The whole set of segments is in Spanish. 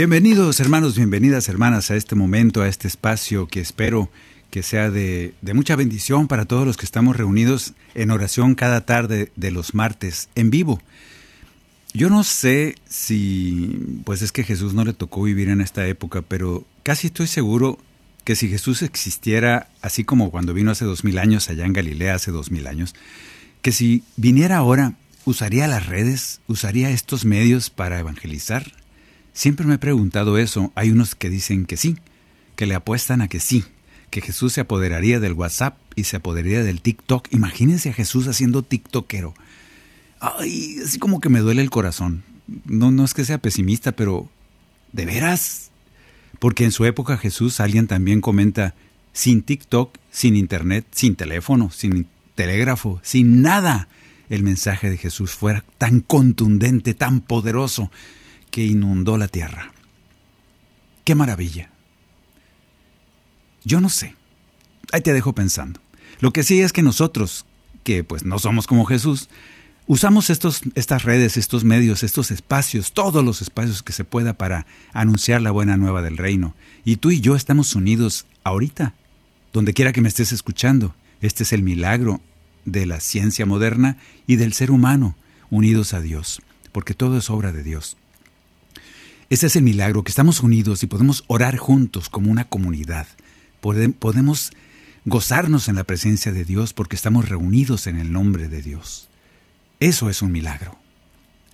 Bienvenidos hermanos, bienvenidas hermanas a este momento, a este espacio que espero que sea de, mucha bendición para todos los que estamos reunidos en oración cada tarde de los martes en vivo. Yo no sé si, pues es que Jesús no le tocó vivir en esta época, pero casi estoy seguro que si Jesús existiera así como cuando vino hace dos mil años allá en Galilea hace dos mil años, que si viniera ahora usaría las redes, usaría estos medios para evangelizar. Siempre me he preguntado eso. Hay unos que dicen que sí, que le apuestan a que sí, que Jesús se apoderaría del WhatsApp y se apoderaría del TikTok. Imagínense a Jesús haciendo TikTokero. Ay, así como que me duele el corazón. No, no es que sea pesimista, pero ¿de veras? Porque en su época Jesús, alguien también comenta, sin TikTok, sin internet, sin teléfono, sin telégrafo, sin nada, el mensaje de Jesús fuera tan contundente, tan poderoso, que inundó la tierra. ¡Qué maravilla! Yo no sé. Ahí te dejo pensando. Lo que sí es que nosotros, que pues no somos como Jesús, usamos estos, estas redes, estos medios, estos espacios, todos los espacios que se pueda para anunciar la buena nueva del reino. Y tú y yo estamos unidos ahorita, donde quiera que me estés escuchando. Este es el milagro de la ciencia moderna y del ser humano, unidos a Dios, porque todo es obra de Dios. Ese es el milagro, que estamos unidos y podemos orar juntos como una comunidad. Podemos gozarnos en la presencia de Dios porque estamos reunidos en el nombre de Dios. Eso es un milagro.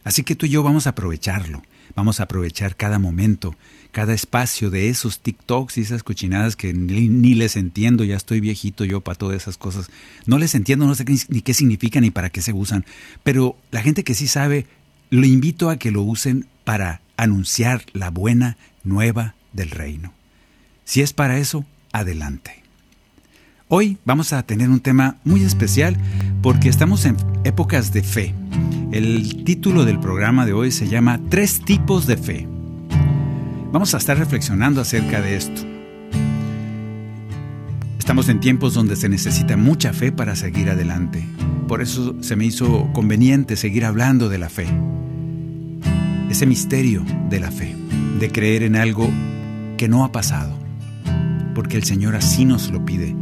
Así que tú y yo vamos a aprovecharlo. Vamos a aprovechar cada momento, cada espacio de esos TikToks y esas cochinadas que ni, ni les entiendo. Ya estoy viejito yo para todas esas cosas. No les entiendo, no sé ni, qué significan ni para qué se usan. Pero la gente que sí sabe, lo invito a que lo usen para anunciar la buena nueva del reino. Si es para eso, adelante. Hoy vamos a tener un tema muy especial porque estamos en épocas de fe. El título del programa de hoy se llama Tres tipos de fe. Vamos a estar reflexionando acerca de esto. Estamos en tiempos donde se necesita mucha fe para seguir adelante. Por eso se me hizo conveniente seguir hablando de la fe. Ese misterio de la fe, de creer en algo que no ha pasado, porque el Señor así nos lo pide.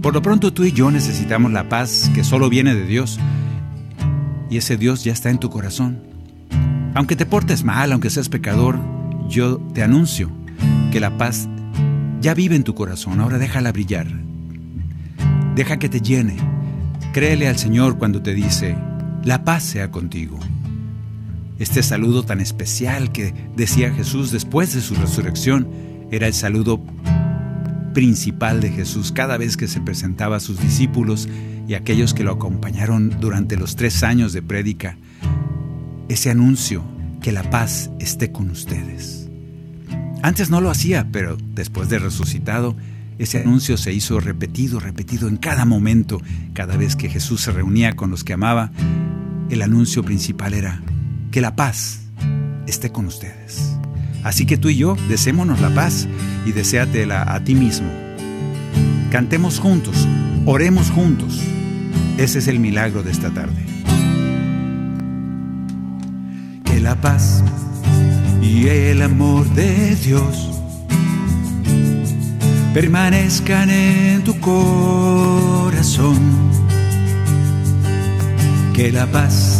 Por lo pronto tú y yo necesitamos la paz que solo viene de Dios. Y ese Dios ya está en tu corazón. Aunque te portes mal, aunque seas pecador, yo te anuncio que la paz ya vive en tu corazón. Ahora déjala brillar. Deja que te llene. Créele al Señor cuando te dice, la paz sea contigo. Este saludo tan especial que decía Jesús después de su resurrección era el saludo principal de Jesús cada vez que se presentaba a sus discípulos y aquellos que lo acompañaron durante los tres años de prédica, ese anuncio que la paz esté con ustedes. Antes no lo hacía, pero después de resucitado, ese anuncio se hizo repetido, repetido en cada momento, cada vez que Jesús se reunía con los que amaba, el anuncio principal era que la paz esté con ustedes. Así que tú y yo deseémonos la paz y deséatela a ti mismo. Cantemos juntos, oremos juntos. Ese es el milagro de esta tarde. Que la paz y el amor de Dios permanezcan en tu corazón. Que la paz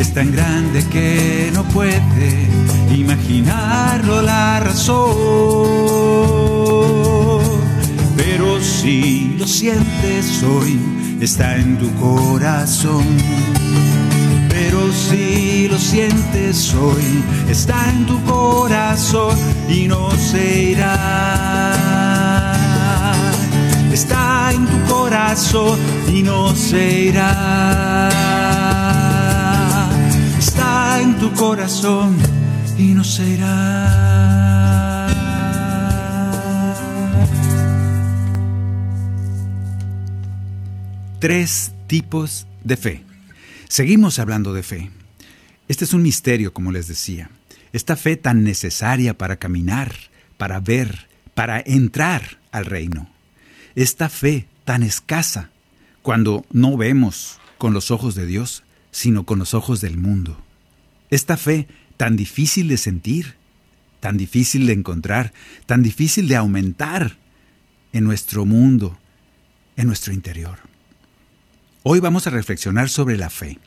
es tan grande que no puede imaginarlo la razón. Pero si lo sientes hoy, está en tu corazón pero si lo sientes hoy, está en tu corazón y no se irá. Está en tu corazón y no se irá. En tu corazón y no se irá. Tres tipos de fe. Seguimos hablando de fe. Este es un misterio, como les decía. Esta fe tan necesaria para caminar, para ver, para entrar al reino. Esta fe tan escasa cuando no vemos con los ojos de Dios, sino con los ojos del mundo. Esta fe tan difícil de sentir, tan difícil de encontrar, tan difícil de aumentar en nuestro mundo, en nuestro interior. Hoy vamos a reflexionar sobre la fe,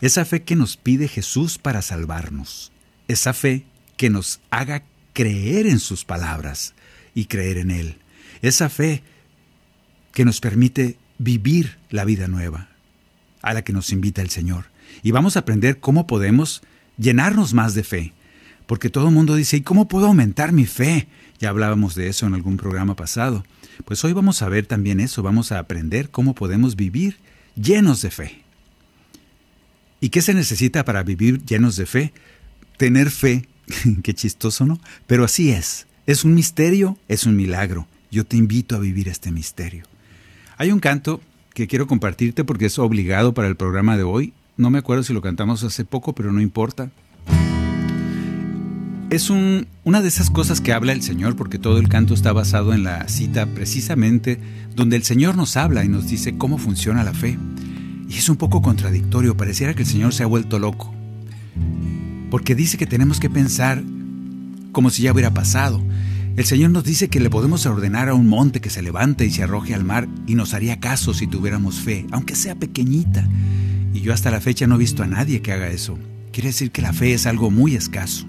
esa fe que nos pide Jesús para salvarnos, esa fe que nos haga creer en sus palabras y creer en Él, esa fe que nos permite vivir la vida nueva, a la que nos invita el Señor. Y vamos a aprender cómo podemos llenarnos más de fe, porque todo el mundo dice, ¿y cómo puedo aumentar mi fe? Ya hablábamos de eso en algún programa pasado. Pues hoy vamos a ver también eso, vamos a aprender cómo podemos vivir llenos de fe. ¿Y qué se necesita para vivir llenos de fe? Tener fe. qué chistoso, ¿no? Pero así es. Es un misterio, es un milagro. Yo te invito a vivir este misterio. Hay un canto que quiero compartirte porque es obligado para el programa de hoy. No me acuerdo si lo cantamos hace poco, pero no importa. Es un, una de esas cosas que habla el Señor porque todo el canto está basado en la cita precisamente donde el Señor nos habla y nos dice cómo funciona la fe. Y es un poco contradictorio, pareciera que el Señor se ha vuelto loco. Porque dice que tenemos que pensar como si ya hubiera pasado. El Señor nos dice que le podemos ordenar a un monte que se levante y se arroje al mar y nos haría caso si tuviéramos fe, aunque sea pequeñita. Y yo hasta la fecha no he visto a nadie que haga eso. Quiere decir que la fe es algo muy escaso.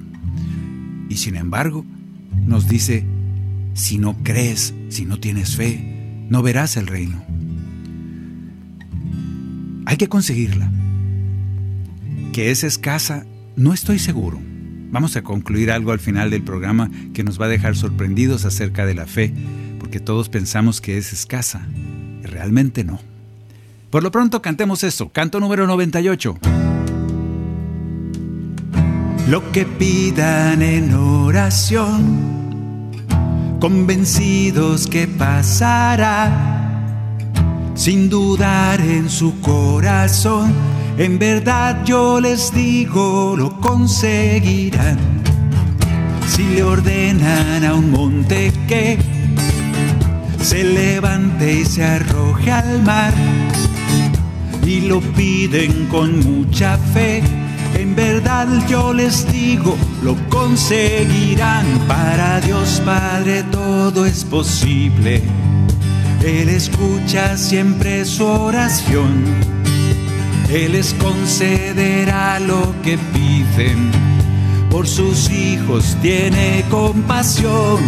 Y sin embargo, nos dice, si no crees, si no tienes fe, no verás el reino. Hay que conseguirla. Que es escasa, no estoy seguro. Vamos a concluir algo al final del programa que nos va a dejar sorprendidos acerca de la fe, porque todos pensamos que es escasa, y realmente no. Por lo pronto cantemos esto, canto número 98. Lo que pidan en oración convencidos que pasará, sin dudar en su corazón. En verdad yo les digo, lo conseguirán. Si le ordenan a un monte que se levante y se arroje al mar, y lo piden con mucha fe, en verdad yo les digo, lo conseguirán. Para Dios Padre todo es posible. Él escucha siempre su oración. Él les concederá lo que piden. Por sus hijos tiene compasión.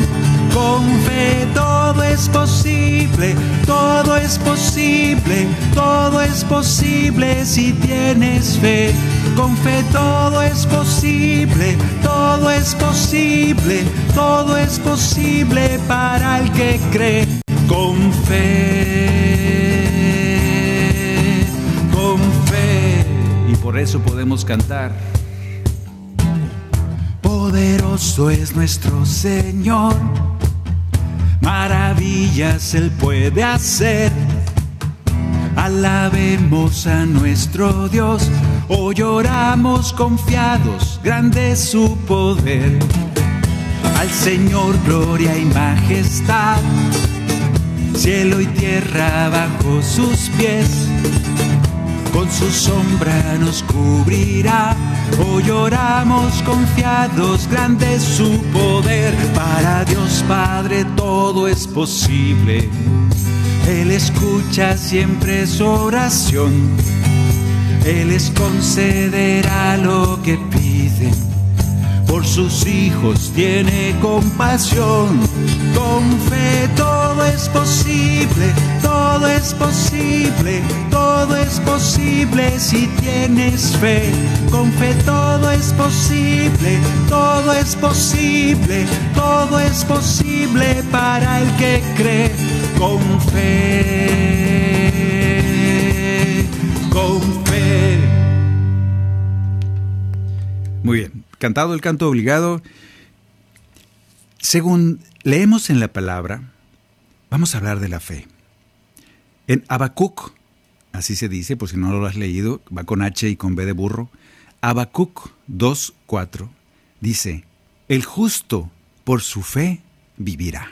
Con fe todo es posible, todo es posible, todo es posible si tienes fe. Con fe todo es posible, todo es posible, todo es posible para el que cree. Con fe, por eso podemos cantar. Poderoso es nuestro Señor, maravillas Él puede hacer. Alabemos a nuestro Dios Hoy lloramos confiados, grande es su poder. Al Señor gloria y majestad, cielo y tierra bajo sus pies. Con su sombra nos cubrirá. Hoy lloramos confiados, grande es su poder. Para Dios Padre todo es posible. Él escucha siempre su oración. Él les concederá lo que piden. Por sus hijos tiene compasión. Con fe todo es posible, todo es posible, todo es posible si tienes fe. Con fe todo es posible, todo es posible, todo es posible para el que cree. Con fe, con fe. Muy bien, cantado el canto obligado. Según leemos en la palabra, vamos a hablar de la fe. En Habacuc, así se dice, por si no lo has leído, va con H y con B de burro. Habacuc 2.4 dice, el justo por su fe vivirá.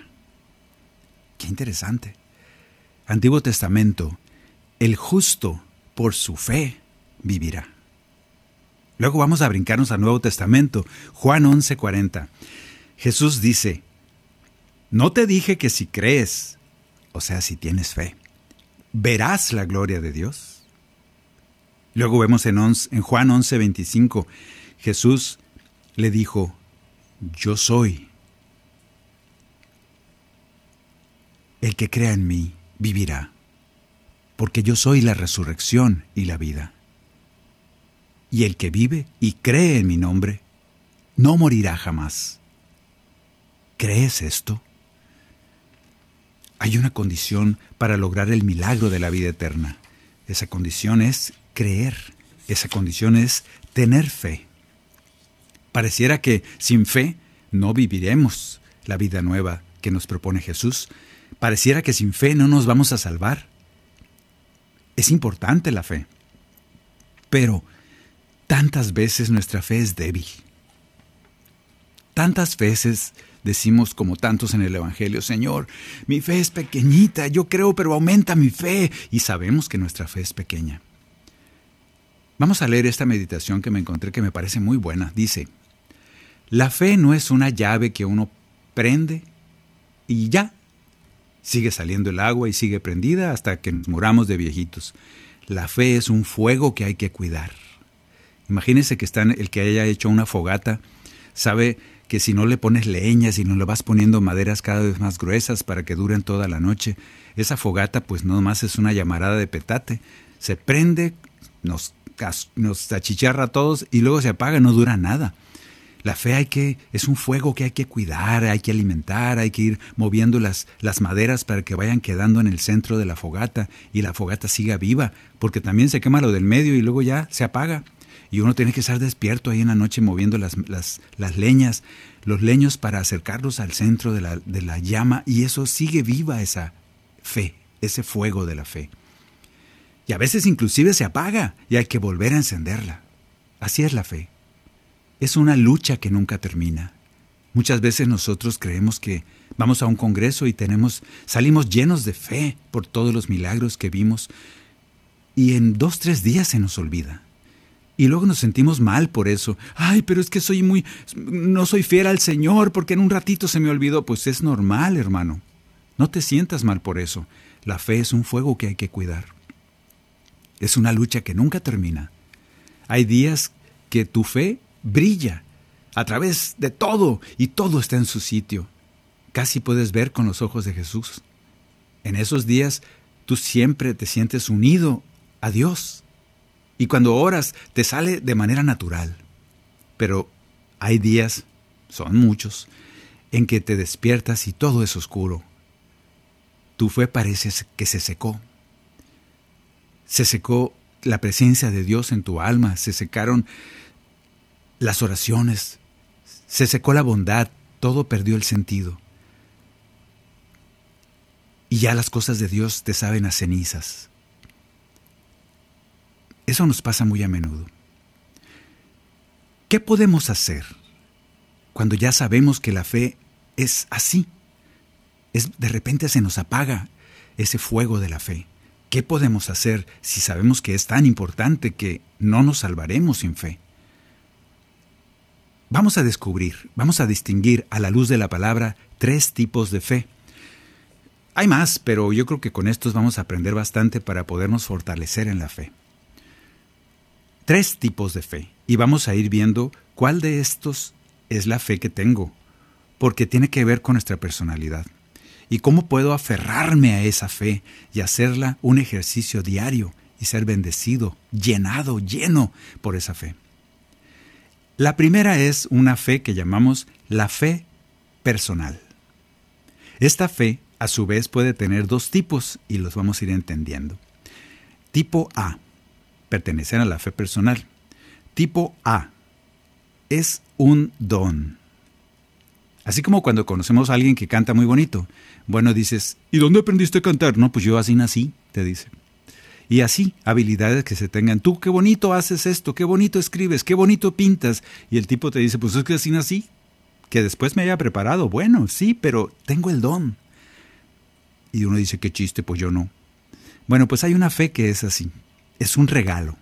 Qué interesante. Antiguo Testamento, el justo por su fe vivirá. Luego vamos a brincarnos al Nuevo Testamento, Juan 11:40. Jesús dice, no te dije que si crees, o sea, si tienes fe, verás la gloria de Dios. Luego vemos en, en Juan 11:25, Jesús le dijo, yo soy. El que crea en mí vivirá, porque yo soy la resurrección y la vida. Y el que vive y cree en mi nombre, no morirá jamás. ¿Crees esto? Hay una condición para lograr el milagro de la vida eterna. Esa condición es creer. Esa condición es tener fe. Pareciera que sin fe no viviremos la vida nueva que nos propone Jesús. Pareciera que sin fe no nos vamos a salvar. Es importante la fe. Pero tantas veces nuestra fe es débil. Tantas veces decimos como tantos en el Evangelio, Señor, mi fe es pequeñita, yo creo, pero aumenta mi fe. Y sabemos que nuestra fe es pequeña. Vamos a leer esta meditación que me encontré que me parece muy buena. Dice, la fe no es una llave que uno prende y ya. Sigue saliendo el agua y sigue prendida hasta que nos muramos de viejitos. La fe es un fuego que hay que cuidar. Imagínese que están, el que haya hecho una fogata sabe que si no le pones leñas y no le vas poniendo maderas cada vez más gruesas para que duren toda la noche, esa fogata pues no más es una llamarada de petate. Se prende, nos, nos achicharra a todos y luego se apaga, no dura nada. La fe hay que, es un fuego que hay que cuidar, hay que alimentar, hay que ir moviendo las maderas para que vayan quedando en el centro de la fogata y la fogata siga viva, porque también se quema lo del medio y luego ya se apaga y uno tiene que estar despierto ahí en la noche moviendo las, las, leñas, los leños para acercarlos al centro de la, de la llama y eso sigue viva esa fe, ese fuego de la fe. Y a veces inclusive se apaga y hay que volver a encenderla. Así es la fe. Es una lucha que nunca termina. Muchas veces nosotros creemos que vamos a un congreso y tenemos salimos llenos de fe por todos los milagros que vimos y en dos tres días se nos olvida. Y luego nos sentimos mal por eso. Ay, pero es que soy muy... no soy fiel al Señor porque en un ratito se me olvidó. Pues es normal, hermano. No te sientas mal por eso. La fe es un fuego que hay que cuidar. Es una lucha que nunca termina. Hay días que tu fe brilla a través de todo y todo está en su sitio. Casi puedes ver con los ojos de Jesús. En esos días tú siempre te sientes unido a Dios y cuando oras te sale de manera natural. Pero hay días, son muchos, en que te despiertas y todo es oscuro. Tu fe parece que se secó. Se secó la presencia de Dios en tu alma, se secaron las oraciones, se secó la bondad, todo perdió el sentido. Y ya las cosas de Dios te saben a cenizas. Eso nos pasa muy a menudo. ¿Qué podemos hacer cuando ya sabemos que la fe es así? Es, de repente se nos apaga ese fuego de la fe. ¿Qué podemos hacer si sabemos que es tan importante que no nos salvaremos sin fe? Vamos a descubrir, vamos a distinguir a la luz de la palabra tres tipos de fe. Hay más, pero yo creo que con estos vamos a aprender bastante para podernos fortalecer en la fe. Tres tipos de fe, y vamos a ir viendo cuál de estos es la fe que tengo, porque tiene que ver con nuestra personalidad. Y cómo puedo aferrarme a esa fe y hacerla un ejercicio diario y ser bendecido, llenado, lleno por esa fe. La primera es una fe que llamamos la fe personal. Esta fe, a su vez, puede tener dos tipos y los vamos a ir entendiendo. Tipo A, pertenecer a la fe personal. Tipo A, es un don. Así como cuando conocemos a alguien que canta muy bonito. Bueno, dices, ¿y dónde aprendiste a cantar? No, pues yo así nací, te dice. Y así, habilidades que se tengan. Tú, qué bonito haces esto, qué bonito escribes, qué bonito pintas. Y el tipo te dice, pues es que así nací. Que después me haya preparado. Bueno, sí, pero tengo el don. Y uno dice, qué chiste, pues yo no. Bueno, pues hay una fe que es así. Es un regalo.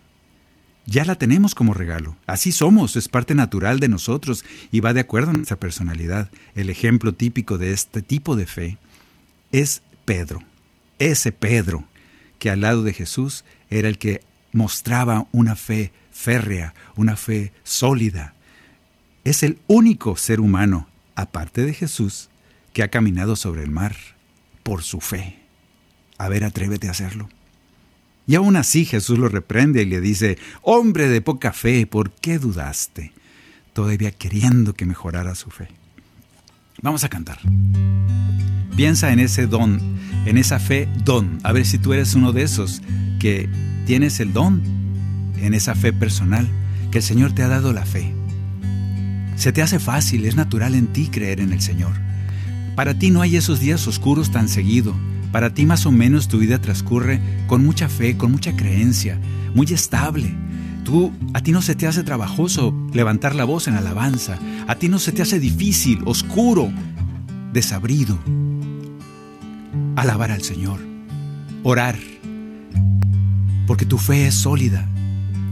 Ya la tenemos como regalo. Así somos, es parte natural de nosotros y va de acuerdo a nuestra personalidad. El ejemplo típico de este tipo de fe es Pedro. Ese Pedro que al lado de Jesús era el que mostraba una fe férrea, una fe sólida. Es el único ser humano, aparte de Jesús, que ha caminado sobre el mar por su fe. A ver, atrévete a hacerlo. Y aún así Jesús lo reprende y le dice, hombre de poca fe, ¿por qué dudaste? Todavía queriendo que mejorara su fe. Vamos a cantar. Piensa en ese don, en esa fe don. A ver si tú eres uno de esos que tienes el don, en esa fe personal, que el Señor te ha dado la fe. Se te hace fácil, es natural en ti creer en el Señor. Para ti no hay esos días oscuros tan seguido. Para ti más o menos tu vida transcurre con mucha fe, con mucha creencia, muy estable. Tú, a ti no se te hace trabajoso levantar la voz en alabanza. A ti no se te hace difícil, oscuro, desabrido alabar al Señor, orar, porque tu fe es sólida,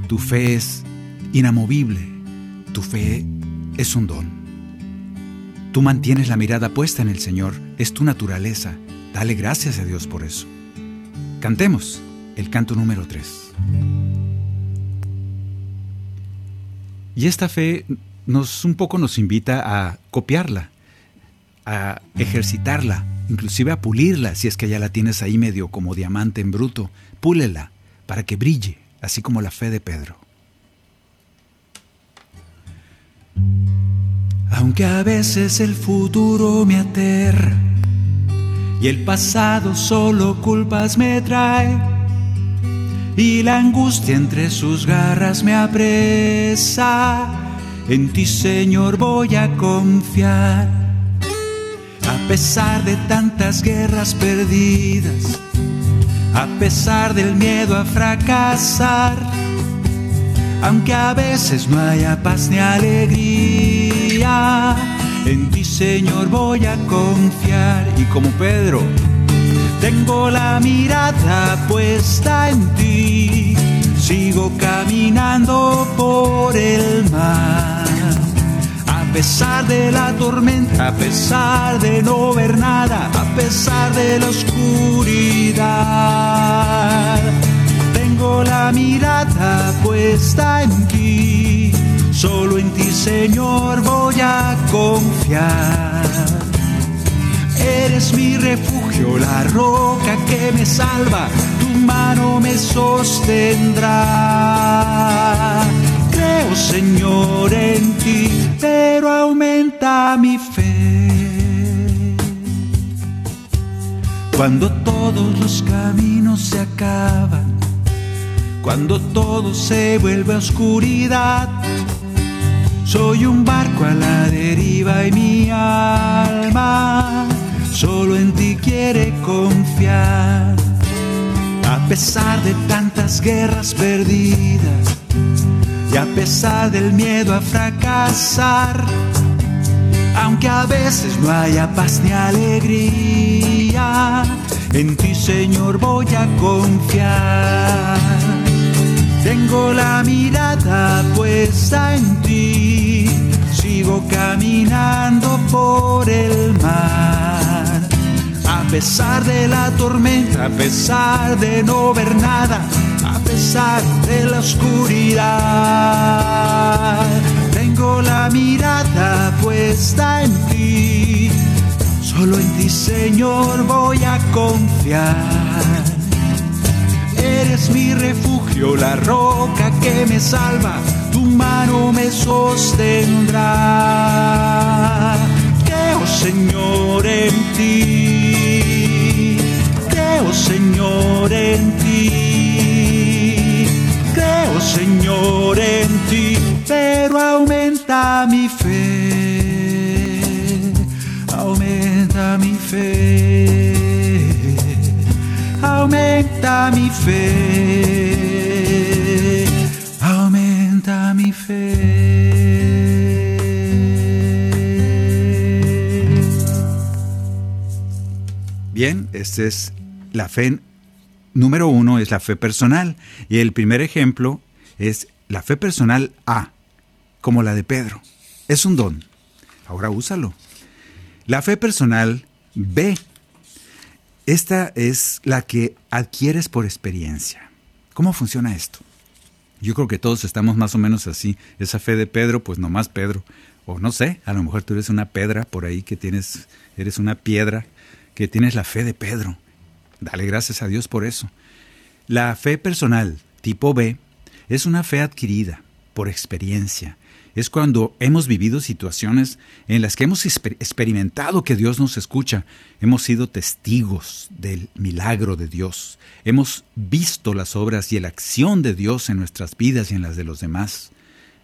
tu fe es inamovible, tu fe es un don. Tú mantienes la mirada puesta en el Señor, es tu naturaleza. Dale gracias a Dios por eso. Cantemos el canto número 3. Y esta fe nos un poco nos invita a copiarla, a ejercitarla, inclusive a pulirla si es que ya la tienes ahí medio como diamante en bruto. Púlela para que brille, así como la fe de Pedro. Aunque a veces el futuro me aterra y el pasado solo culpas me trae. Y la angustia entre sus garras me apresa, en ti Señor voy a confiar. A pesar de tantas guerras perdidas, a pesar del miedo a fracasar, aunque a veces no haya paz ni alegría, en ti Señor voy a confiar. Y como Pedro, tengo la mirada puesta en ti, sigo caminando por el mar. A pesar de la tormenta, a pesar de no ver nada, a pesar de la oscuridad. Tengo la mirada puesta en ti, solo en ti Señor voy a confiar. Eres mi refugio, la roca que me salva, tu mano me sostendrá creo, Señor, en ti, pero aumenta mi fe. Cuando todos los caminos se acaban, cuando todo se vuelve oscuridad, soy un barco a la deriva y mi alma solo en ti quiere confiar. A pesar de tantas guerras perdidas, y a pesar del miedo a fracasar, aunque a veces no haya paz ni alegría, En ti, Señor, voy a confiar. Tengo la mirada puesta en ti. Sigo caminando por el mar. A pesar de la tormenta, a pesar de no ver nada, a pesar de la oscuridad. Tengo la mirada puesta en ti Solo en ti, Señor, voy a confiar. Eres mi refugio, la roca que me salva, tu mano me sostendrá. Creo, Señor, en ti. Creo, Señor, en ti. Fe, aumenta mi fe. Bien, esta es la fe número uno, es la fe personal. Y el primer ejemplo es la fe personal A, como la de Pedro. Es un don. Ahora úsalo. La fe personal B. Esta es la que adquieres por experiencia. ¿Cómo funciona esto? Yo creo que todos estamos más o menos así. Esa fe de Pedro, pues nomás Pedro. O no sé, a lo mejor tú eres una pedra por ahí que tienes, eres una piedra que tienes la fe de Pedro. Dale gracias a Dios por eso. La fe personal, tipo B, es una fe adquirida por experiencia, es cuando hemos vivido situaciones en las que hemos experimentado que Dios nos escucha, hemos sido testigos del milagro de Dios, hemos visto las obras y la acción de Dios en nuestras vidas y en las de los demás,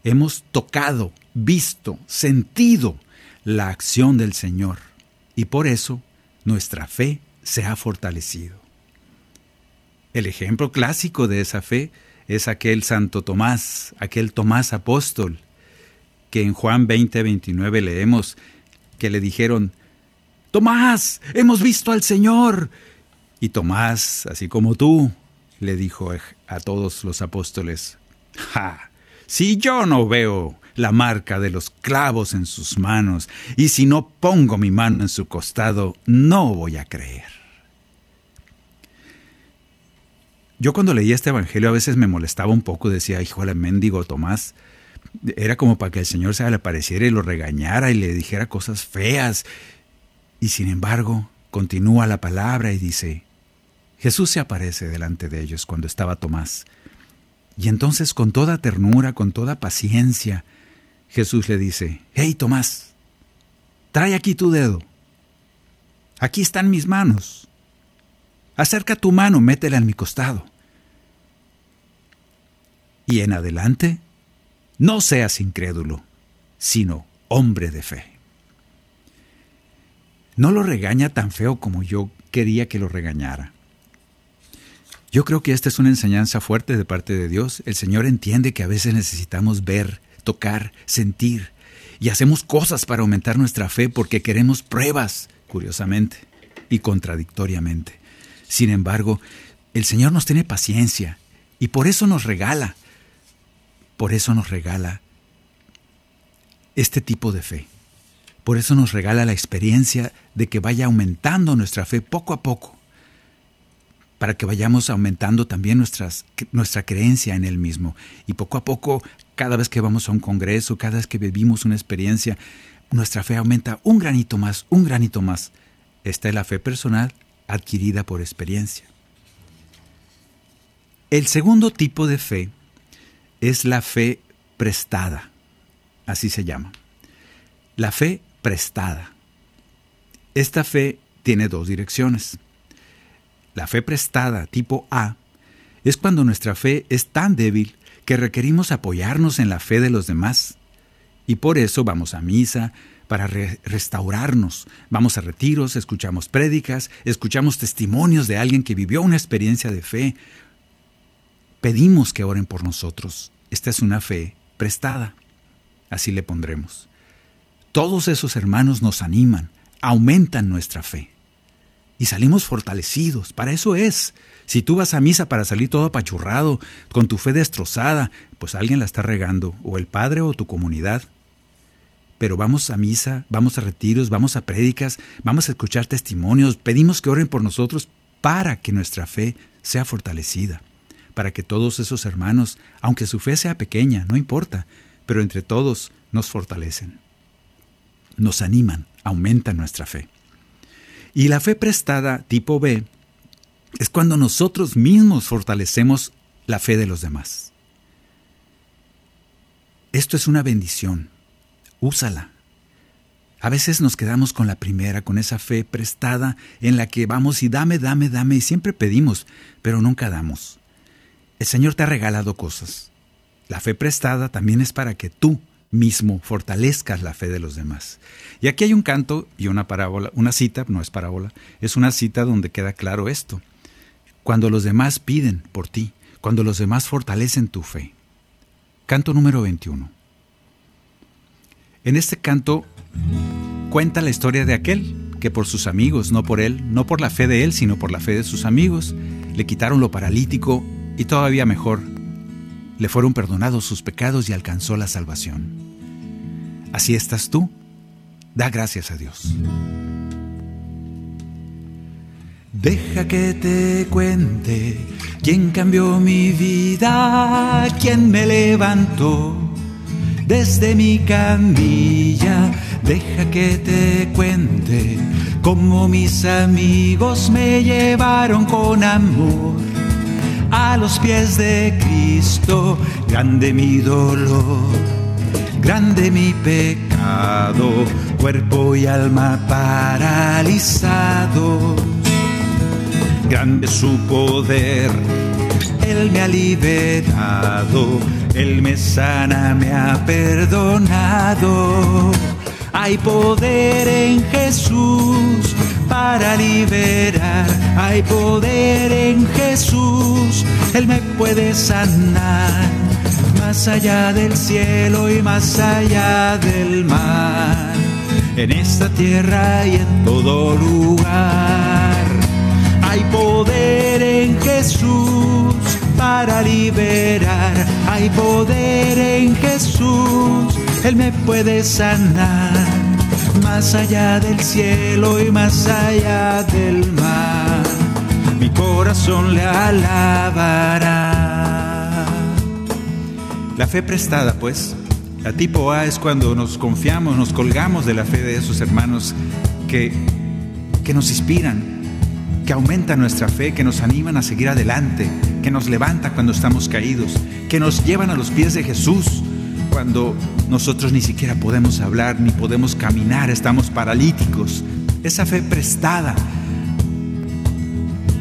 hemos tocado, visto, sentido la acción del Señor. Y por eso nuestra fe se ha fortalecido. El ejemplo clásico de esa fe es aquel Santo Tomás, aquel Tomás apóstol, que en Juan 20, 29 leemos que le dijeron, Tomás, hemos visto al Señor. Y Tomás, así como tú, le dijo a todos los apóstoles, ¡Ja! Si yo no veo la marca de los clavos en sus manos, y si no pongo mi mano en su costado, no voy a creer. Yo cuando leía este evangelio a veces me molestaba un poco, decía, hijo de mendigo Tomás, era como para que el Señor se le apareciera y lo regañara y le dijera cosas feas. Y sin embargo, continúa la palabra y dice, Jesús se aparece delante de ellos cuando estaba Tomás. Y entonces con toda ternura, con toda paciencia, Jesús le dice, Hey Tomás, trae aquí tu dedo. Aquí están mis manos. Acerca tu mano, métela en mi costado. Y en adelante no seas incrédulo, sino hombre de fe. No lo regaña tan feo como yo quería que lo regañara. Yo creo que esta es una enseñanza fuerte de parte de Dios. El Señor entiende que a veces necesitamos ver, tocar, sentir, y hacemos cosas para aumentar nuestra fe porque queremos pruebas, curiosamente y contradictoriamente. Sin embargo, el Señor nos tiene paciencia y por eso nos regala por eso nos regala este tipo de fe. Por eso nos regala la experiencia de que vaya aumentando nuestra fe poco a poco, para que vayamos aumentando también nuestra creencia en Él mismo. Y poco a poco, cada vez que vamos a un congreso, cada vez que vivimos una experiencia, nuestra fe aumenta un granito más, un granito más. Esta es la fe personal adquirida por experiencia. El segundo tipo de fe es la fe prestada, así se llama. La fe prestada. Esta fe tiene dos direcciones. La fe prestada tipo A es cuando nuestra fe es tan débil que requerimos apoyarnos en la fe de los demás. Y por eso vamos a misa, para restaurarnos. Vamos a retiros, escuchamos prédicas, escuchamos testimonios de alguien que vivió una experiencia de fe, pedimos que oren por nosotros. Esta es una fe prestada. Así le pondremos. Todos esos hermanos nos animan, aumentan nuestra fe. y salimos fortalecidos. Para eso es. Si tú vas a misa para salir todo apachurrado, con tu fe destrozada, pues alguien la está regando, o el padre o tu comunidad. Pero vamos a misa, vamos a retiros, vamos a prédicas, vamos a escuchar testimonios, pedimos que oren por nosotros para que nuestra fe sea fortalecida, para que todos esos hermanos, aunque su fe sea pequeña, no importa, pero entre todos nos fortalecen, nos animan, aumentan nuestra fe. Y la fe prestada tipo B es cuando nosotros mismos fortalecemos la fe de los demás. Esto es una bendición. Úsala. A veces nos quedamos con la primera, con esa fe prestada en la que vamos y dame, dame, dame y siempre pedimos, pero nunca damos. El Señor te ha regalado cosas. La fe prestada también es para que tú mismo fortalezcas la fe de los demás. Y aquí hay un canto y una parábola, una cita, no es parábola, es una cita donde queda claro esto. Cuando los demás piden por ti, cuando los demás fortalecen tu fe. Canto número 21. En este canto cuenta la historia de aquel que por sus amigos, no por él, no por la fe de él, sino por la fe de sus amigos, le quitaron lo paralítico y todavía mejor, le fueron perdonados sus pecados y alcanzó la salvación. Así estás tú. Da gracias a Dios. Deja que te cuente quién cambió mi vida, quién me levantó desde mi camilla. Deja que te cuente cómo mis amigos me llevaron con amor a los pies de Cristo. Grande mi dolor, grande mi pecado, cuerpo y alma paralizados. Grande su poder, Él me ha liberado, Él me sana, me ha perdonado. Hay poder en Jesús para liberar. Hay poder en Jesús, Él me puede sanar. Más allá del cielo y más allá del mar. En esta tierra y en todo lugar. Hay poder en Jesús para liberar. Hay poder en Jesús, Él me puede sanar más allá del cielo y más allá del mar. Mi corazón le alabará. La fe prestada, pues, la tipo A es cuando nos confiamos, nos colgamos de la fe de esos hermanos que, que nos inspiran, que aumentan nuestra fe, que nos animan a seguir adelante, que nos levanta cuando estamos caídos, que nos llevan a los pies de Jesús cuando nosotros ni siquiera podemos hablar, ni podemos caminar, estamos paralíticos. Esa fe prestada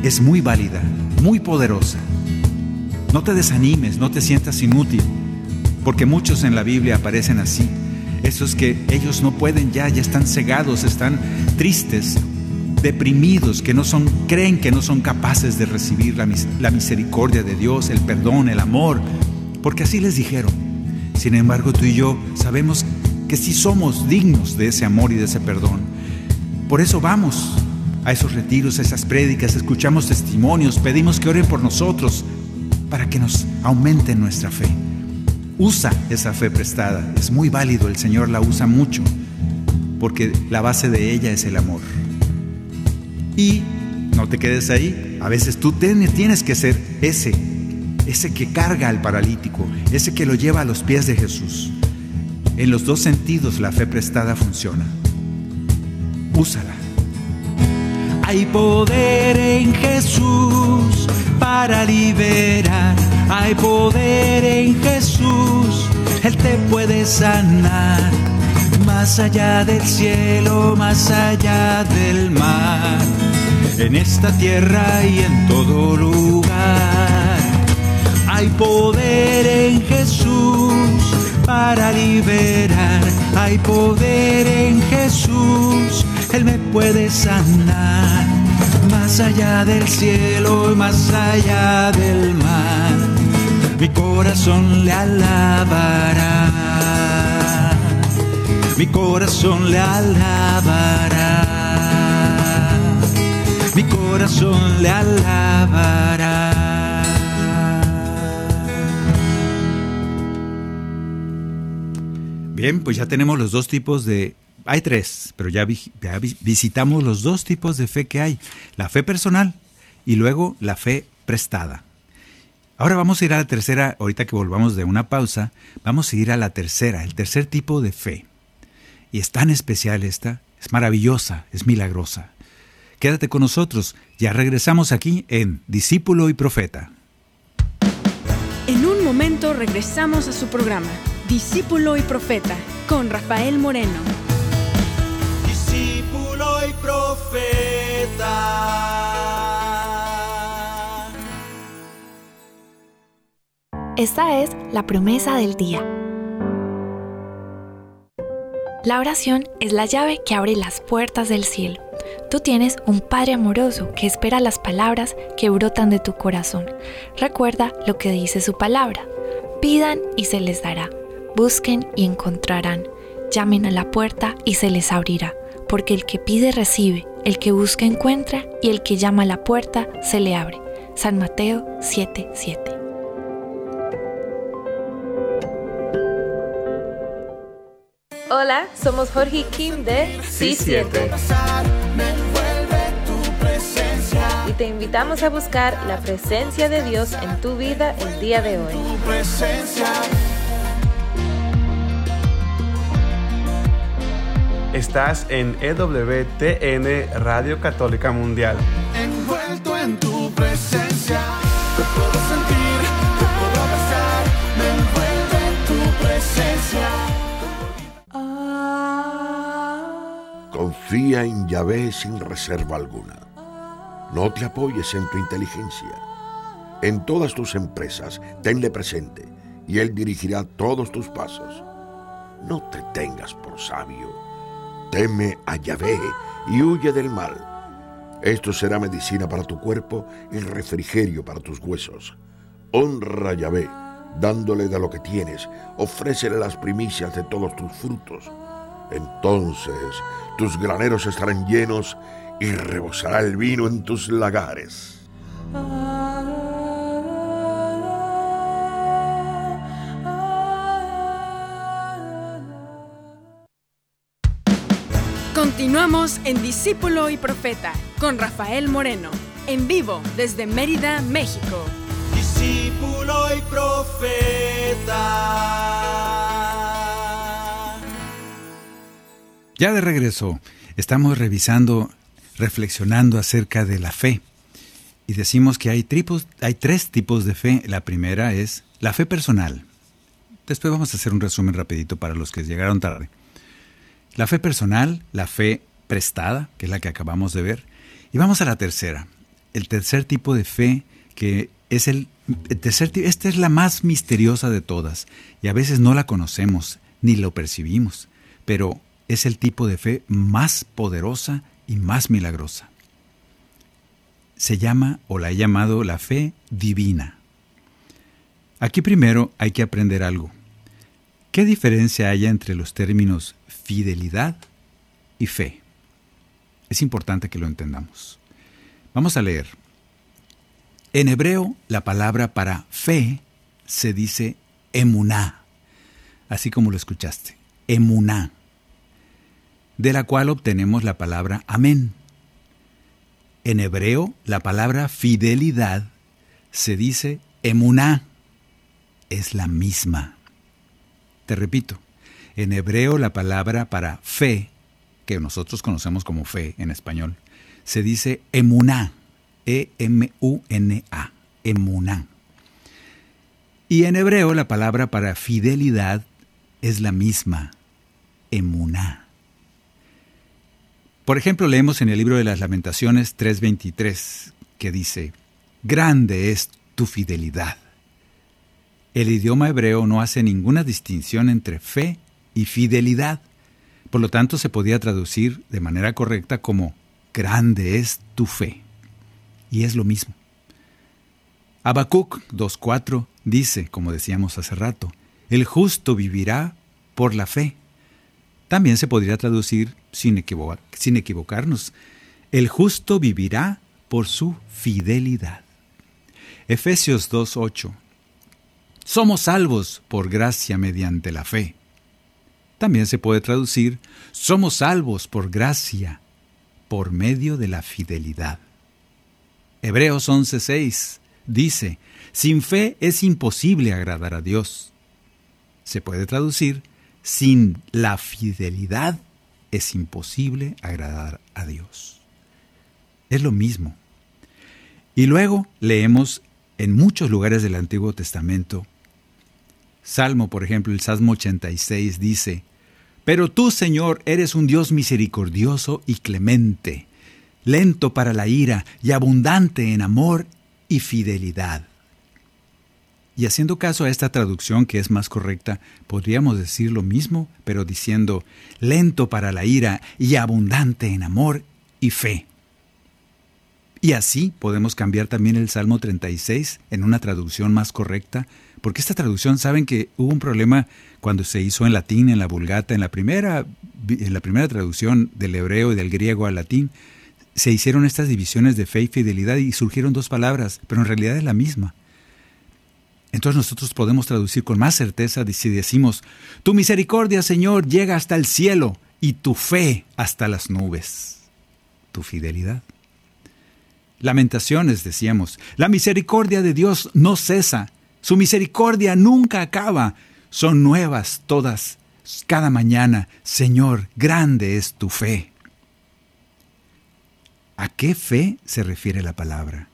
es muy válida, muy poderosa. No te desanimes, no te sientas inútil, porque muchos en la Biblia aparecen así. Esos que ellos no pueden ya, ya están cegados, están tristes, deprimidos, que no son, creen que no son capaces de recibir la, la misericordia de Dios, el perdón, el amor, porque así les dijeron. Sin embargo, tú y yo sabemos que sí somos dignos de ese amor y de ese perdón. Por eso vamos a esos retiros, a esas prédicas, escuchamos testimonios, pedimos que oren por nosotros para que nos aumente nuestra fe. Usa esa fe prestada, es muy válido, el Señor la usa mucho, porque la base de ella es el amor. Y no te quedes ahí, a veces tú tienes que ser ese ese que carga al paralítico, ese que lo lleva a los pies de Jesús. En los dos sentidos la fe prestada funciona. Úsala. Hay poder en Jesús para liberar. Hay poder en Jesús. Él te puede sanar. Más allá del cielo, más allá del mar. En esta tierra y en todo lugar hay poder en Jesús para liberar. Hay poder en Jesús. Él me puede sanar. Más allá del cielo y más allá del mar. Mi corazón le alabará. Mi corazón le alabará. mi corazón le alabará. Bien, pues ya tenemos los dos tipos de... Hay tres, pero ya, visitamos los dos tipos de fe que hay. La fe personal y luego la fe prestada. Ahora vamos a ir a la tercera, ahorita que volvamos de una pausa, vamos a ir a la tercera, el tercer tipo de fe. Y es tan especial esta, es maravillosa, es milagrosa. Quédate con nosotros, ya regresamos aquí en Discípulo y Profeta. En un momento regresamos a su programa, Discípulo y Profeta, con Rafael Moreno. Discípulo y Profeta. Esta es la promesa del día. La oración es la llave que abre las puertas del cielo. Tú tienes un Padre amoroso que espera las palabras que brotan de tu corazón. Recuerda lo que dice su palabra. Pidan y se les dará. Busquen y encontrarán. Llamen a la puerta y se les abrirá. Porque el que pide recibe, el que busca encuentra y el que llama a la puerta se le abre. San Mateo 7:7 Hola, somos Jorge y Kim de C7. Y te invitamos a buscar la presencia de Dios en tu vida el día de hoy. Estás en EWTN Radio Católica Mundial. Envuelto en tu presencia. Confía en Yahvé sin reserva alguna. No te apoyes en tu inteligencia. En todas tus empresas, tenle presente y Él dirigirá todos tus pasos. No te tengas por sabio. Teme a Yahvé y huye del mal. Esto será medicina para tu cuerpo y refrigerio para tus huesos. Honra a Yahvé, dándole de lo que tienes. Ofrécele las primicias de todos tus frutos entonces tus graneros estarán llenos y rebosará el vino en tus lagares. Continuamos en Discípulo y Profeta con Rafael Moreno, en vivo desde Mérida, México. Discípulo y Profeta. Ya de regreso, estamos revisando, reflexionando acerca de la fe. Y decimos que hay, tripos, hay tres tipos de fe. La primera es la fe personal. Después vamos a hacer un resumen rapidito para los que llegaron tarde. La fe personal, la fe prestada, que es la que acabamos de ver. Y vamos a la tercera. El tercer tipo de fe que es el, tercer esta es la más misteriosa de todas y a veces no la conocemos ni lo percibimos, pero es el tipo de fe más poderosa y más milagrosa. Se llama o la he llamado la fe divina. Aquí primero hay que aprender algo. ¿Qué diferencia hay entre los términos fidelidad y fe? Es importante que lo entendamos. Vamos a leer. En hebreo, la palabra para fe se dice emuná, así como lo escuchaste, emuná de la cual obtenemos la palabra amén. En hebreo, la palabra fidelidad se dice emuná. Es la misma. Te repito, en hebreo la palabra para fe, que nosotros conocemos como fe en español, se dice emuná. E-M-U-N-A. Emuná. Y en hebreo la palabra para fidelidad es la misma. Emuná. Por ejemplo, leemos en el libro de las lamentaciones 3.23 que dice, Grande es tu fidelidad. El idioma hebreo no hace ninguna distinción entre fe y fidelidad. Por lo tanto, se podía traducir de manera correcta como Grande es tu fe. Y es lo mismo. Habacuc 2.4 dice, como decíamos hace rato, el justo vivirá por la fe. También se podría traducir sin, sin equivocarnos. El justo vivirá por su fidelidad. Efesios 2.8. Somos salvos por gracia mediante la fe. También se puede traducir, somos salvos por gracia por medio de la fidelidad. Hebreos 11:6 dice, sin fe es imposible agradar a Dios. Se puede traducir, sin la fidelidad es imposible agradar a Dios. Es lo mismo. Y luego leemos en muchos lugares del Antiguo Testamento Salmo, por ejemplo, el Salmo 86 dice, Pero tú, Señor, eres un Dios misericordioso y clemente, lento para la ira y abundante en amor y fidelidad. Y haciendo caso a esta traducción que es más correcta, podríamos decir lo mismo, pero diciendo lento para la ira y abundante en amor y fe. Y así podemos cambiar también el Salmo 36 en una traducción más correcta, porque esta traducción, saben que hubo un problema cuando se hizo en latín, en la vulgata, en la primera, en la primera traducción del hebreo y del griego al latín, se hicieron estas divisiones de fe y fidelidad y surgieron dos palabras, pero en realidad es la misma. Entonces nosotros podemos traducir con más certeza si decimos, tu misericordia, Señor, llega hasta el cielo y tu fe hasta las nubes. Tu fidelidad. Lamentaciones, decíamos, la misericordia de Dios no cesa, su misericordia nunca acaba. Son nuevas todas cada mañana. Señor, grande es tu fe. ¿A qué fe se refiere la palabra?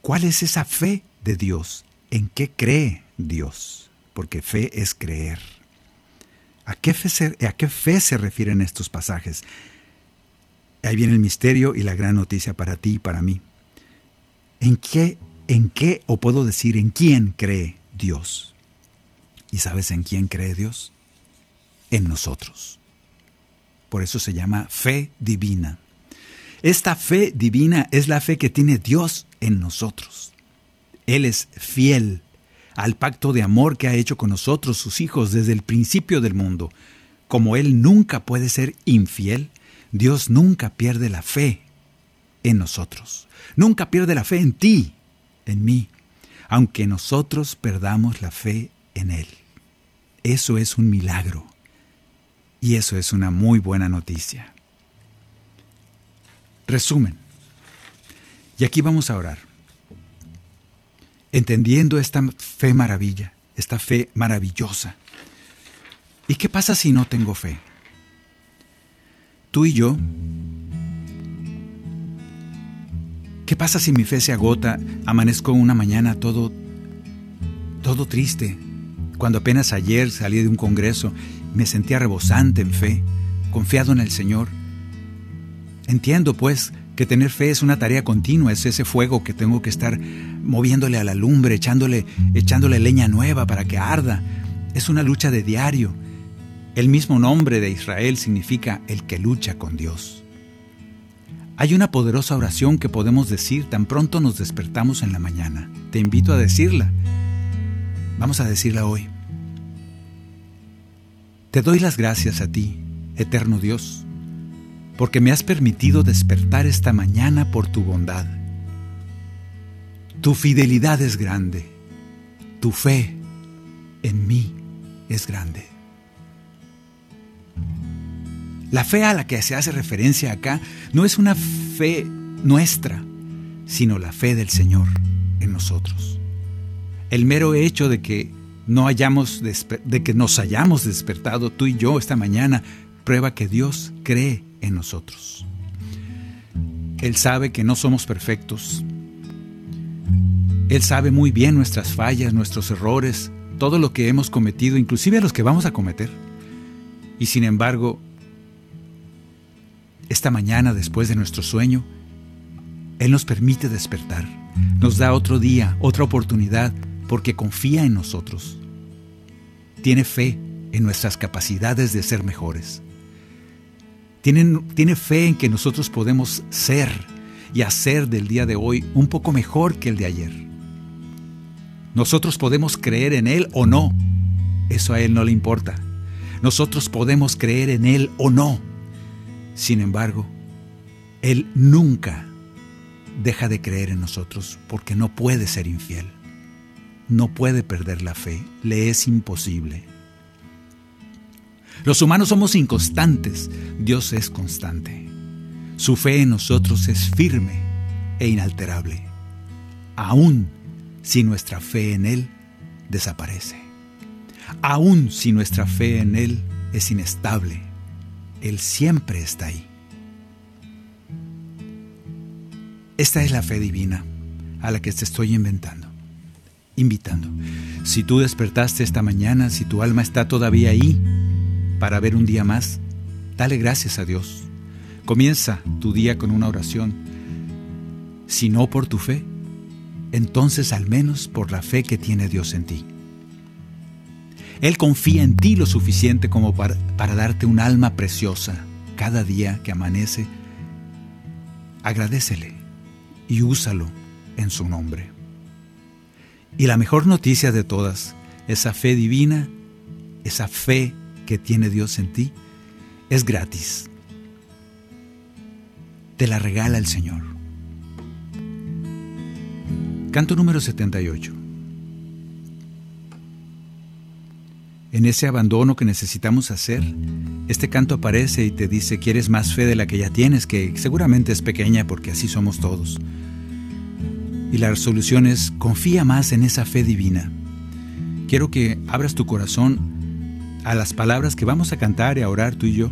¿Cuál es esa fe de Dios? ¿En qué cree Dios? Porque fe es creer. ¿A qué fe se, refieren estos pasajes? Ahí viene el misterio y la gran noticia para ti y para mí. ¿En qué en qué, o puedo decir en quién cree Dios. ¿Y sabes en quién cree Dios? En nosotros. Por eso se llama fe divina. Esta fe divina es la fe que tiene Dios en nosotros. Él es fiel al pacto de amor que ha hecho con nosotros, sus hijos, desde el principio del mundo. Como Él nunca puede ser infiel, Dios nunca pierde la fe en nosotros. Nunca pierde la fe en ti en mí, aunque nosotros perdamos la fe en Él. Eso es un milagro y eso es una muy buena noticia. Resumen. Y aquí vamos a orar. Entendiendo esta fe maravilla, esta fe maravillosa. ¿Y qué pasa si no tengo fe? Tú y yo ¿Qué pasa si mi fe se agota? Amanezco una mañana todo todo triste, cuando apenas ayer salí de un congreso, me sentía rebosante en fe, confiado en el Señor. Entiendo pues que tener fe es una tarea continua, es ese fuego que tengo que estar moviéndole a la lumbre, echándole, echándole leña nueva para que arda. Es una lucha de diario. El mismo nombre de Israel significa el que lucha con Dios. Hay una poderosa oración que podemos decir tan pronto nos despertamos en la mañana. Te invito a decirla. Vamos a decirla hoy. Te doy las gracias a ti, eterno Dios, porque me has permitido despertar esta mañana por tu bondad. Tu fidelidad es grande, tu fe en mí es grande. La fe a la que se hace referencia acá no es una fe nuestra, sino la fe del Señor en nosotros. El mero hecho de que no hayamos de que nos hayamos despertado tú y yo esta mañana prueba que Dios cree en nosotros. Él sabe que no somos perfectos. Él sabe muy bien nuestras fallas, nuestros errores, todo lo que hemos cometido, inclusive los que vamos a cometer. Y sin embargo, esta mañana, después de nuestro sueño, Él nos permite despertar, nos da otro día, otra oportunidad, porque confía en nosotros. Tiene fe en nuestras capacidades de ser mejores. Tiene, fe en que nosotros podemos ser y hacer del día de hoy un poco mejor que el de ayer. Nosotros podemos creer en Él o no. Eso a Él no le importa. Nosotros podemos creer en Él o no sin embargo, Él nunca deja de creer en nosotros porque no puede ser infiel. No puede perder la fe, le es imposible. Los humanos somos inconstantes, Dios es constante. Su fe en nosotros es firme e inalterable, aun si nuestra fe en Él desaparece. Aun si nuestra fe en Él es inestable, Él siempre está ahí. Esta es la fe divina a la que te estoy inventando, invitando. Si tú despertaste esta mañana, si tu alma está todavía ahí para ver un día más, dale gracias a Dios. Comienza tu día con una oración. Si no por tu fe, entonces al menos por la fe que tiene Dios en ti. Él confía en ti lo suficiente como para, darte un alma preciosa cada día que amanece. Agradecele y úsalo en su nombre. Y la mejor noticia de todas, esa fe divina, esa fe que tiene Dios en ti, es gratis. Te la regala el Señor. Canto número 78. En ese abandono que necesitamos hacer, este canto aparece y te dice, quieres más fe de la que ya tienes, que seguramente es pequeña porque así somos todos. Y la resolución es, confía más en esa fe divina. Quiero que abras tu corazón a las palabras que vamos a cantar y a orar tú y yo,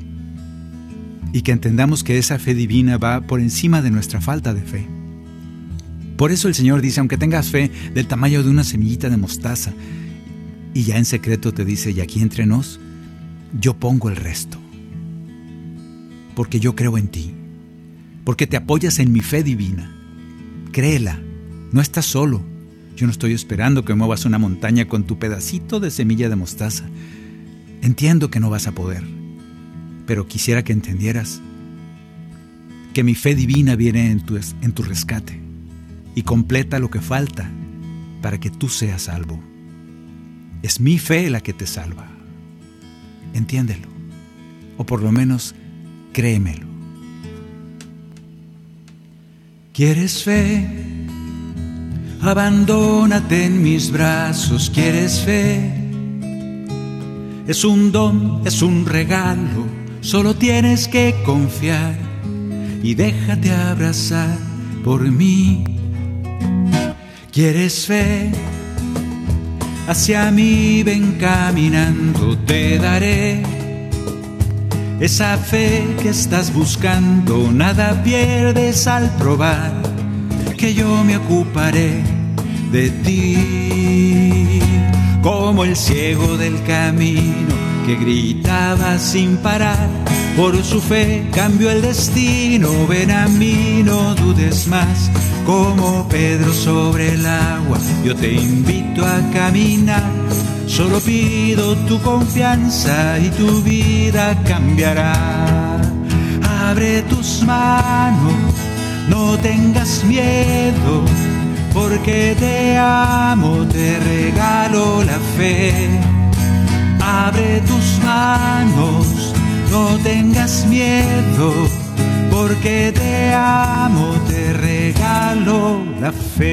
y que entendamos que esa fe divina va por encima de nuestra falta de fe. Por eso el Señor dice, aunque tengas fe del tamaño de una semillita de mostaza, y ya en secreto te dice, y aquí entre nos, yo pongo el resto. Porque yo creo en ti. Porque te apoyas en mi fe divina. Créela. No estás solo. Yo no estoy esperando que muevas una montaña con tu pedacito de semilla de mostaza. Entiendo que no vas a poder. Pero quisiera que entendieras que mi fe divina viene en tu, en tu rescate y completa lo que falta para que tú seas salvo. Es mi fe la que te salva. Entiéndelo. O por lo menos créemelo. ¿Quieres fe? Abandónate en mis brazos. ¿Quieres fe? Es un don, es un regalo. Solo tienes que confiar y déjate abrazar por mí. ¿Quieres fe? Hacia mí ven caminando, te daré esa fe que estás buscando, nada pierdes al probar que yo me ocuparé de ti, como el ciego del camino que gritaba sin parar. Por su fe cambió el destino, ven a mí, no dudes más como Pedro sobre el agua, yo te invito a caminar. Solo pido tu confianza y tu vida cambiará. Abre tus manos, no tengas miedo, porque te amo, te regalo la fe. Abre tus manos, no tengas miedo porque te amo, te regalo la fe.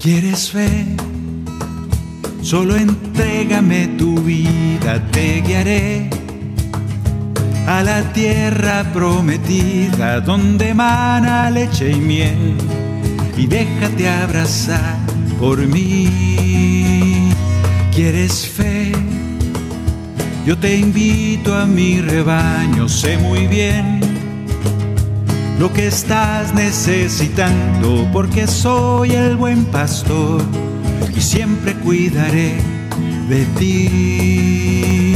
¿Quieres fe? Solo entrégame tu vida, te guiaré a la tierra prometida donde mana leche y miel y déjate abrazar por mí. ¿Quieres fe? Yo te invito a mi rebaño, sé muy bien lo que estás necesitando, porque soy el buen pastor y siempre cuidaré de ti.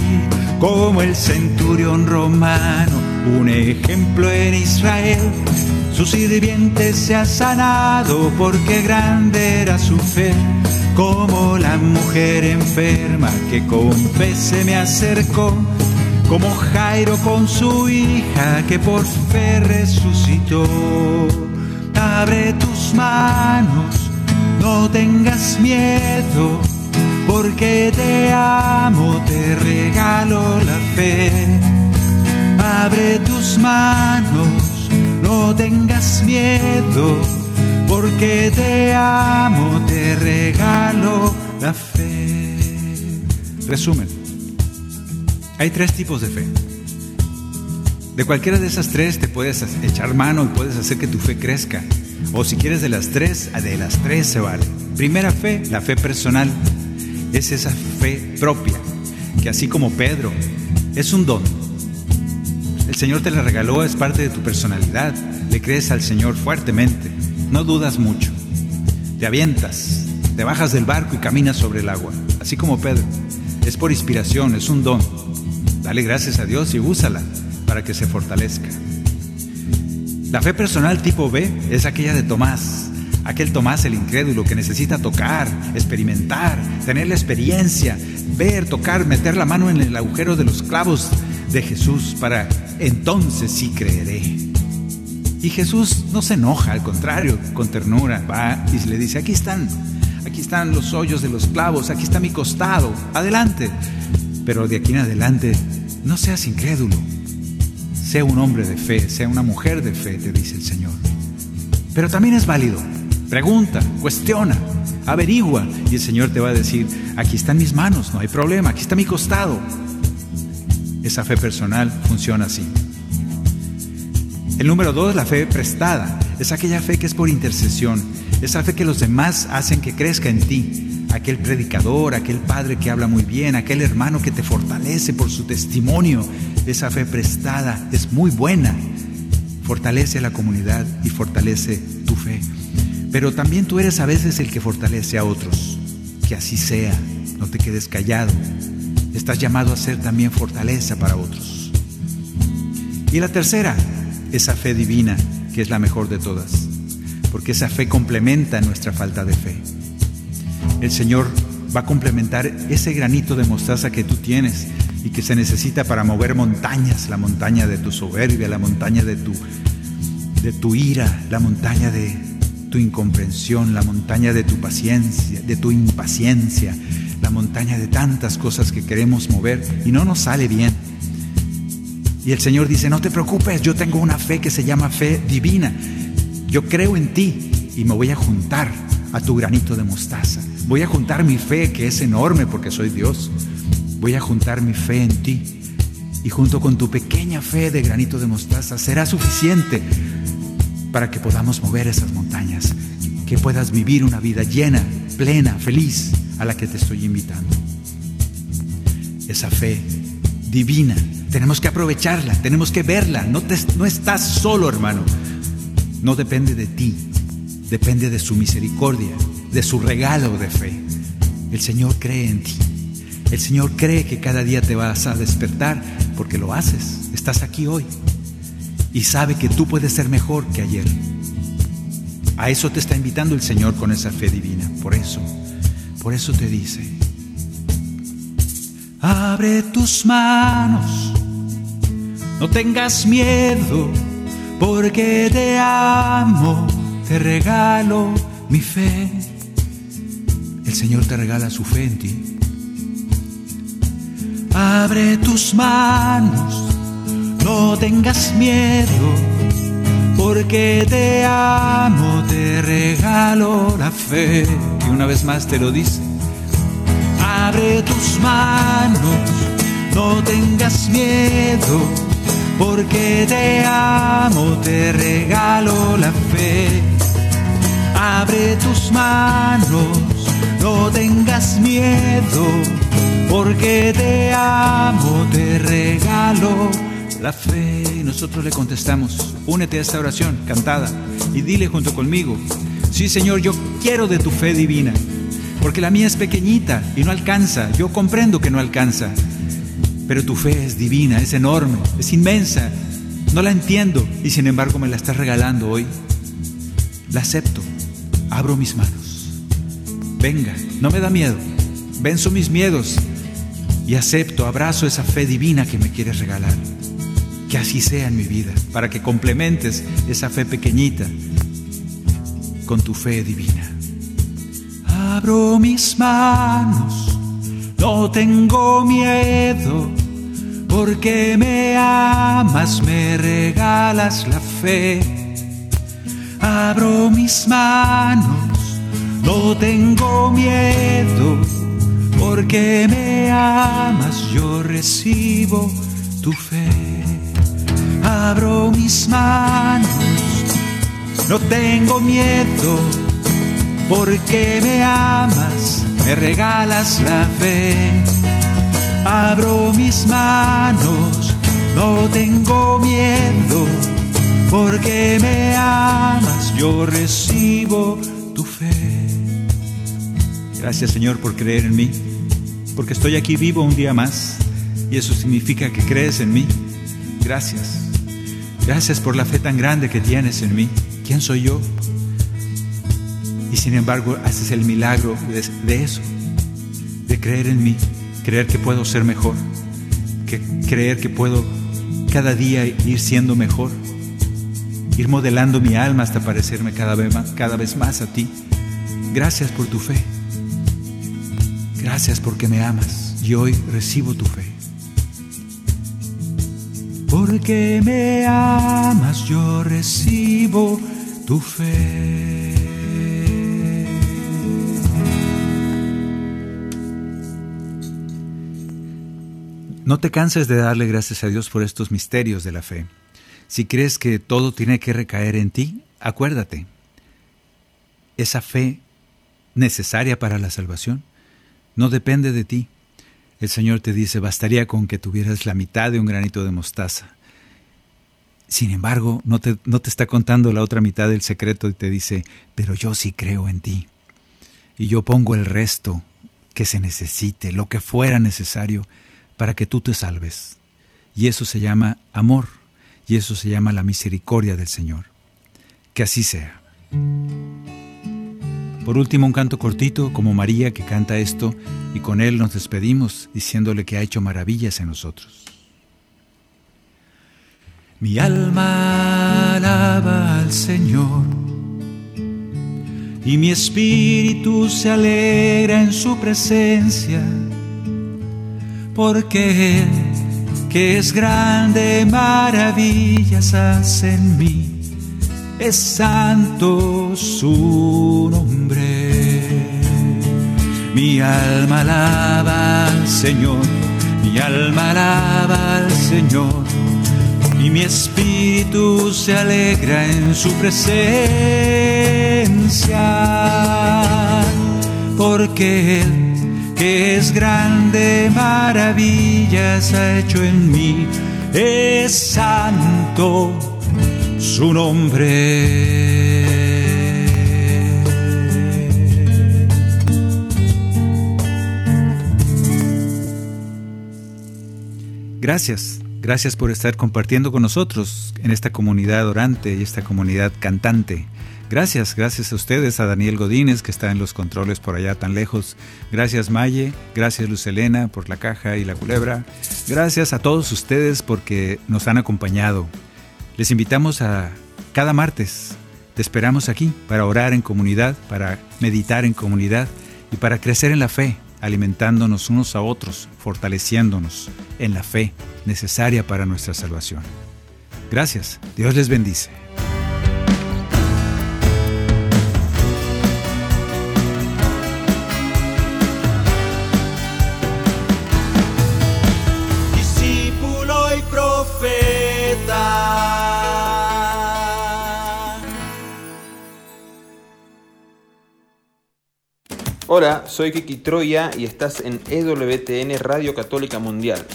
Como el centurión romano, un ejemplo en Israel, su sirviente se ha sanado porque grande era su fe como la mujer enferma que con fe se me acercó, como Jairo con su hija que por fe resucitó. Abre tus manos, no tengas miedo, porque te amo, te regalo la fe. Abre tus manos, no tengas miedo, porque te amo, te regalo la fe. Resumen, hay tres tipos de fe. De cualquiera de esas tres te puedes echar mano y puedes hacer que tu fe crezca. O si quieres de las tres, de las tres se vale. Primera fe, la fe personal. Es esa fe propia, que así como Pedro, es un don. El Señor te la regaló, es parte de tu personalidad. Le crees al Señor fuertemente, no dudas mucho. Te avientas, te bajas del barco y caminas sobre el agua, así como Pedro. Es por inspiración, es un don. Dale gracias a Dios y úsala para que se fortalezca. La fe personal tipo B es aquella de Tomás, aquel Tomás el incrédulo que necesita tocar, experimentar, tener la experiencia, ver, tocar, meter la mano en el agujero de los clavos de Jesús para entonces sí creeré. Y Jesús no se enoja, al contrario, con ternura va y le dice, aquí están, aquí están los hoyos de los clavos, aquí está mi costado, adelante. Pero de aquí en adelante, no seas incrédulo, sea un hombre de fe, sea una mujer de fe, te dice el Señor. Pero también es válido. Pregunta, cuestiona, averigua y el Señor te va a decir, aquí están mis manos, no hay problema, aquí está mi costado. Esa fe personal funciona así. El número dos, la fe prestada, es aquella fe que es por intercesión, esa fe que los demás hacen que crezca en ti. Aquel predicador, aquel padre que habla muy bien, aquel hermano que te fortalece por su testimonio, esa fe prestada es muy buena. Fortalece a la comunidad y fortalece tu fe. Pero también tú eres a veces el que fortalece a otros. Que así sea, no te quedes callado. Estás llamado a ser también fortaleza para otros. Y la tercera, esa fe divina, que es la mejor de todas, porque esa fe complementa nuestra falta de fe. El Señor va a complementar ese granito de mostaza que tú tienes y que se necesita para mover montañas, la montaña de tu soberbia, la montaña de tu, de tu ira, la montaña de tu incomprensión, la montaña de tu paciencia, de tu impaciencia, la montaña de tantas cosas que queremos mover y no nos sale bien. Y el Señor dice, no te preocupes, yo tengo una fe que se llama fe divina. Yo creo en ti y me voy a juntar a tu granito de mostaza. Voy a juntar mi fe que es enorme porque soy Dios voy a juntar mi fe en ti y junto con tu pequeña fe de granito de mostaza será suficiente para que podamos mover esas montañas, que puedas vivir una vida llena, plena, feliz a la que te estoy invitando. Esa fe divina, tenemos que aprovecharla, tenemos que verla, no, estás solo hermano, no depende de ti, depende de su misericordia, de su regalo de fe. El Señor cree en ti. El Señor cree que cada día te vas a despertar porque lo haces. Estás aquí hoy y sabe que tú puedes ser mejor que ayer. A eso te está invitando el Señor con esa fe divina. Por eso, por eso te dice, abre tus manos, no tengas miedo, porque te amo, te regalo mi fe. El Señor te regala su fe en ti. Abre tus manos, no tengas miedo, porque te amo, te regalo la fe. Y una vez más te lo dice. Abre tus manos, no tengas miedo, porque te amo, te regalo la fe. Abre tus manos, no tengas miedo porque te amo, te regalo la fe. Y nosotros le contestamos, únete a esta oración cantada y dile junto conmigo, sí Señor, yo quiero de tu fe divina, porque la mía es pequeñita y no alcanza, yo comprendo que no alcanza, pero tu fe es divina, es enorme, es inmensa, no la entiendo y sin embargo me la estás regalando hoy. La acepto, abro mis manos. Venga, no me da miedo, venzo mis miedos y acepto, abrazo esa fe divina que me quieres regalar. Que así sea en mi vida, para que complementes esa fe pequeñita con tu fe divina. Abro mis manos, no tengo miedo, porque me amas, me regalas la fe. Abro mis manos, no tengo miedo, porque me amas, yo recibo tu fe. Abro mis manos, no tengo miedo, porque me amas, me regalas la fe abro mis manos, no tengo miedo, porque me amas, yo recibo tu fe. Gracias Señor por creer en mí, porque estoy aquí vivo un día más, y eso significa que crees en mí. Gracias. Gracias por la fe tan grande que tienes en mí. ¿Quién soy yo? Y sin embargo haces el milagro de, eso, de creer en mí creer que puedo ser mejor, que creer que puedo cada día ir siendo mejor, ir modelando mi alma hasta parecerme cada vez más a ti. Gracias por tu fe. Gracias porque me amas y hoy recibo tu fe. Porque me amas yo recibo tu fe. No te canses de darle gracias a Dios por estos misterios de la fe. Si crees que todo tiene que recaer en ti, acuérdate, esa fe necesaria para la salvación no depende de ti. El Señor te dice, bastaría con que tuvieras la mitad de un granito de mostaza. Sin embargo, no te, no te está contando la otra mitad del secreto y te dice, pero yo sí creo en ti. Y yo pongo el resto que se necesite, lo que fuera necesario, para que tú te salves. Y eso se llama amor, y eso se llama la misericordia del Señor. Que así sea. Por último, un canto cortito como María que canta esto y con él nos despedimos diciéndole que ha hecho maravillas en nosotros. Mi alma alaba al Señor y mi espíritu se alegra en su presencia porque Él, que es grande, maravillas hace en mí, es santo su nombre. Mi alma alaba al Señor, mi alma alaba al Señor, y mi espíritu se alegra en su presencia, porque Él que es grande, maravillas ha hecho en mí, es santo su nombre. Gracias, gracias por estar compartiendo con nosotros en esta comunidad orante y esta comunidad cantante. Gracias, gracias a ustedes, a Daniel Godínez, que está en los controles por allá tan lejos. Gracias, Maye. Gracias, Luz Elena, por la caja y la culebra. Gracias a todos ustedes porque nos han acompañado. Les invitamos a cada martes. Te esperamos aquí para orar en comunidad, para meditar en comunidad y para crecer en la fe, alimentándonos unos a otros, fortaleciéndonos en la fe necesaria para nuestra salvación. Gracias. Dios les bendice. Hola, soy Kiki Troya y estás en EWTN Radio Católica Mundial.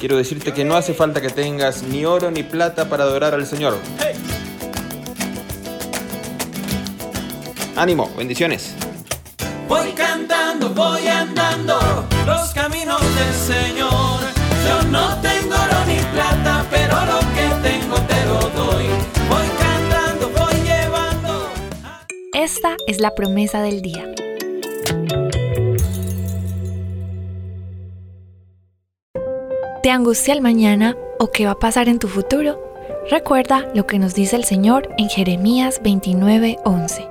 Quiero decirte que no hace falta que tengas ni oro ni plata para adorar al Señor. Ánimo, bendiciones. Voy cantando, voy andando los caminos del Señor. Yo no tengo oro ni plata, pero lo esta es la promesa del día. ¿Te angustia el mañana o qué va a pasar en tu futuro? Recuerda lo que nos dice el Señor en Jeremías 29:11.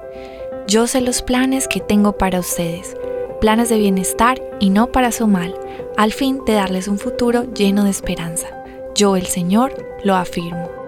Yo sé los planes que tengo para ustedes, planes de bienestar y no para su mal, al fin de darles un futuro lleno de esperanza. Yo, el Señor, lo afirmo.